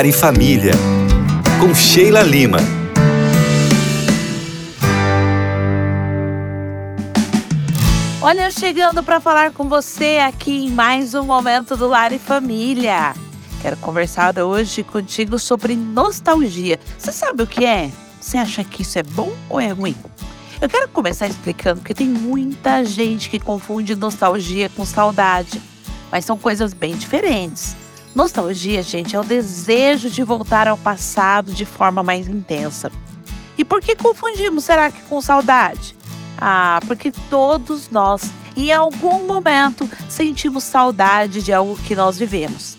Lar e Família, com Sheila Lima. Olha, chegando para falar com você aqui em mais um momento do Lar e Família. Quero conversar hoje contigo sobre nostalgia. Você sabe o que é? Você acha que isso é bom ou é ruim? Eu quero começar explicando que tem muita gente que confunde nostalgia com saudade, mas são coisas bem diferentes. Nostalgia, gente, é o desejo de voltar ao passado de forma mais intensa. E por que confundimos, será que com saudade? Ah, porque todos nós, em algum momento, sentimos saudade de algo que nós vivemos.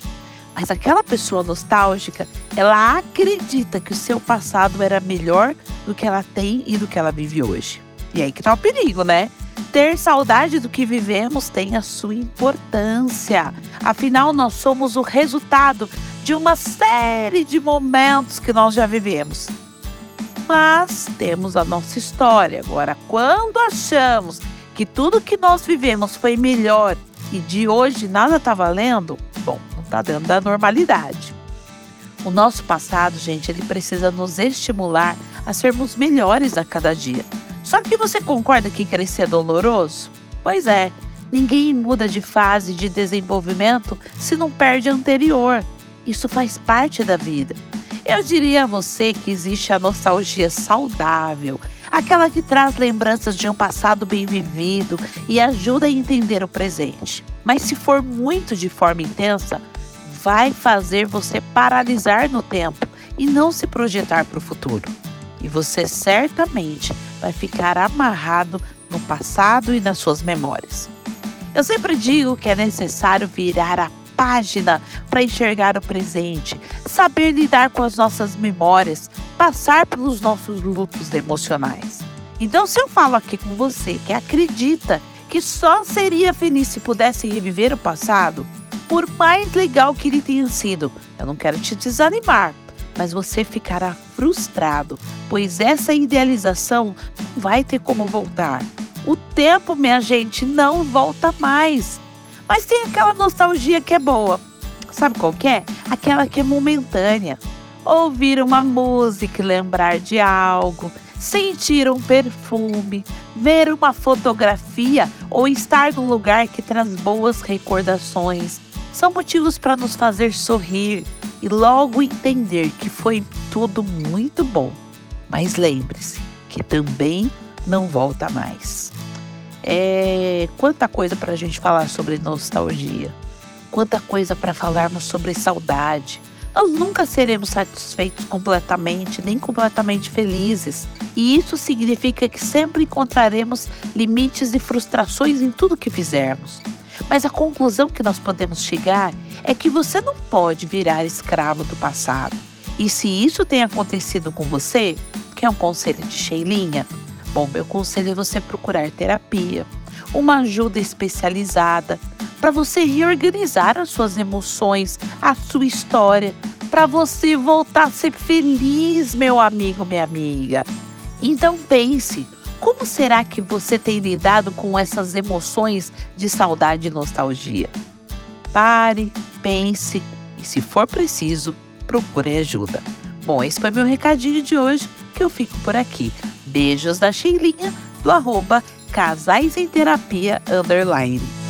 Mas aquela pessoa nostálgica, ela acredita que o seu passado era melhor do que ela tem e do que ela vive hoje. E aí que tá o perigo, né? Ter saudade do que vivemos tem a sua importância. Afinal, nós somos o resultado de uma série de momentos que nós já vivemos. Mas temos a nossa história. Agora, quando achamos que tudo que nós vivemos foi melhor e de hoje nada está valendo, bom, não está dentro da normalidade. O nosso passado, gente, ele precisa nos estimular a sermos melhores a cada dia. Só que você concorda que crescer é doloroso? Pois é, ninguém muda de fase de desenvolvimento se não perde a anterior. Isso faz parte da vida. Eu diria a você que existe a nostalgia saudável, aquela que traz lembranças de um passado bem vivido e ajuda a entender o presente. Mas se for muito de forma intensa, vai fazer você paralisar no tempo e não se projetar para o futuro. E você certamente vai ficar amarrado no passado e nas suas memórias. Eu sempre digo que é necessário virar a página para enxergar o presente, saber lidar com as nossas memórias, passar pelos nossos lutos emocionais. Então, se eu falo aqui com você que acredita que só seria feliz se pudesse reviver o passado, por mais legal que ele tenha sido, eu não quero te desanimar, mas você ficará frustrado, pois essa idealização não vai ter como voltar. O tempo, minha gente, não volta mais. Mas tem aquela nostalgia que é boa. Sabe qual que é? Aquela que é momentânea. Ouvir uma música lembrar de algo, sentir um perfume, ver uma fotografia ou estar num lugar que traz boas recordações. São motivos para nos fazer sorrir, e logo entender que foi tudo muito bom. Mas lembre-se que também não volta mais. É quanta coisa para a gente falar sobre nostalgia, quanta coisa para falarmos sobre saudade. Nós nunca seremos satisfeitos completamente, nem completamente felizes. E isso significa que sempre encontraremos limites e frustrações em tudo que fizermos. Mas a conclusão que nós podemos chegar é que você não pode virar escravo do passado. E se isso tem acontecido com você, quer um conselho de Sheilinha? Bom, meu conselho é você procurar terapia, uma ajuda especializada para você reorganizar as suas emoções, a sua história, para você voltar a ser feliz, meu amigo, minha amiga. Então pense, como será que você tem lidado com essas emoções de saudade e nostalgia? Pare, pense e, se for preciso, procure ajuda. Bom, esse foi meu recadinho de hoje, que eu fico por aqui. Beijos da Sheilinha, do arroba Casais em Terapia Underline.